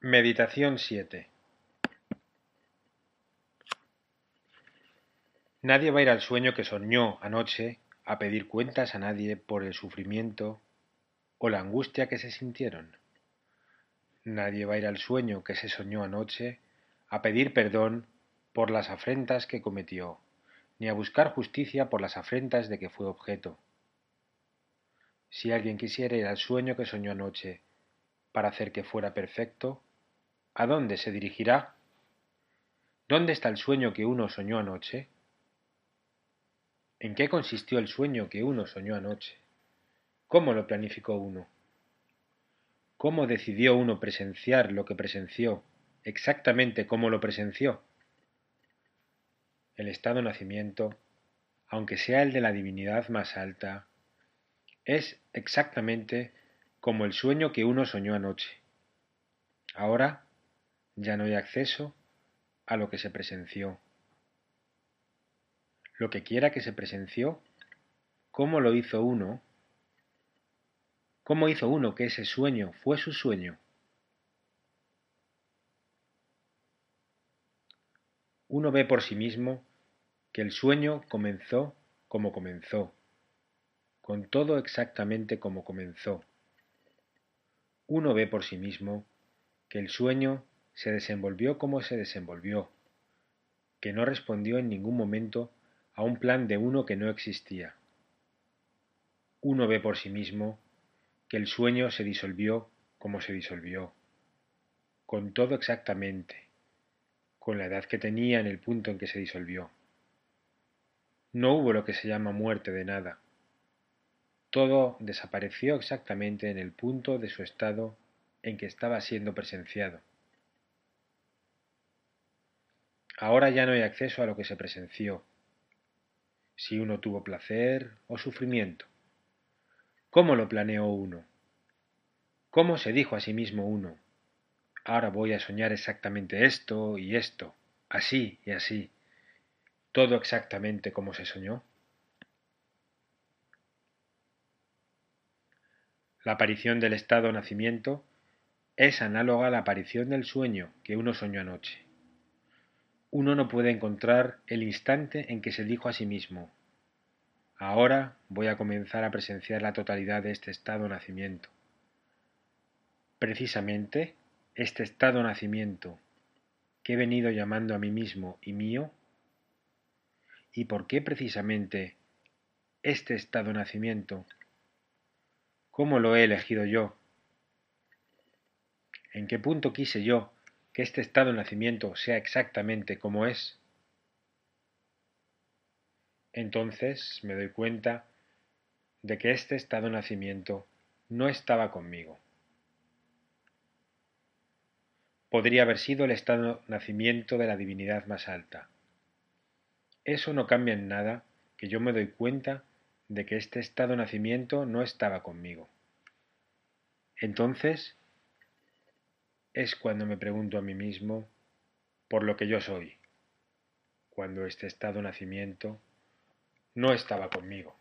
Meditación 7 Nadie va a ir al sueño que soñó anoche a pedir cuentas a nadie por el sufrimiento o la angustia que se sintieron. Nadie va a ir al sueño que se soñó anoche a pedir perdón por las afrentas que cometió, ni a buscar justicia por las afrentas de que fue objeto. Si alguien quisiera ir al sueño que soñó anoche para hacer que fuera perfecto, ¿a dónde se dirigirá? ¿Dónde está el sueño que uno soñó anoche? ¿En qué consistió el sueño que uno soñó anoche? ¿Cómo lo planificó uno? ¿Cómo decidió uno presenciar lo que presenció, exactamente como lo presenció? El estado nacimiento, aunque sea el de la divinidad más alta, es exactamente como el sueño que uno soñó anoche. Ahora ya no hay acceso a lo que se presenció. Lo que quiera que se presenció, ¿cómo lo hizo uno? ¿Cómo hizo uno que ese sueño fue su sueño? Uno ve por sí mismo que el sueño comenzó como comenzó con todo exactamente como comenzó. Uno ve por sí mismo que el sueño se desenvolvió como se desenvolvió, que no respondió en ningún momento a un plan de uno que no existía. Uno ve por sí mismo que el sueño se disolvió como se disolvió, con todo exactamente, con la edad que tenía en el punto en que se disolvió. No hubo lo que se llama muerte de nada, todo desapareció exactamente en el punto de su estado en que estaba siendo presenciado. Ahora ya no hay acceso a lo que se presenció, si uno tuvo placer o sufrimiento. ¿Cómo lo planeó uno? ¿Cómo se dijo a sí mismo uno? Ahora voy a soñar exactamente esto y esto, así y así, todo exactamente como se soñó. La aparición del estado nacimiento es análoga a la aparición del sueño que uno soñó anoche. Uno no puede encontrar el instante en que se dijo a sí mismo, ahora voy a comenzar a presenciar la totalidad de este estado nacimiento. Precisamente este estado nacimiento que he venido llamando a mí mismo y mío, ¿y por qué precisamente este estado nacimiento ¿Cómo lo he elegido yo? ¿En qué punto quise yo que este estado de nacimiento sea exactamente como es? Entonces me doy cuenta de que este estado de nacimiento no estaba conmigo. Podría haber sido el estado de nacimiento de la divinidad más alta. Eso no cambia en nada que yo me doy cuenta de que este estado nacimiento no estaba conmigo. Entonces es cuando me pregunto a mí mismo por lo que yo soy, cuando este estado nacimiento no estaba conmigo.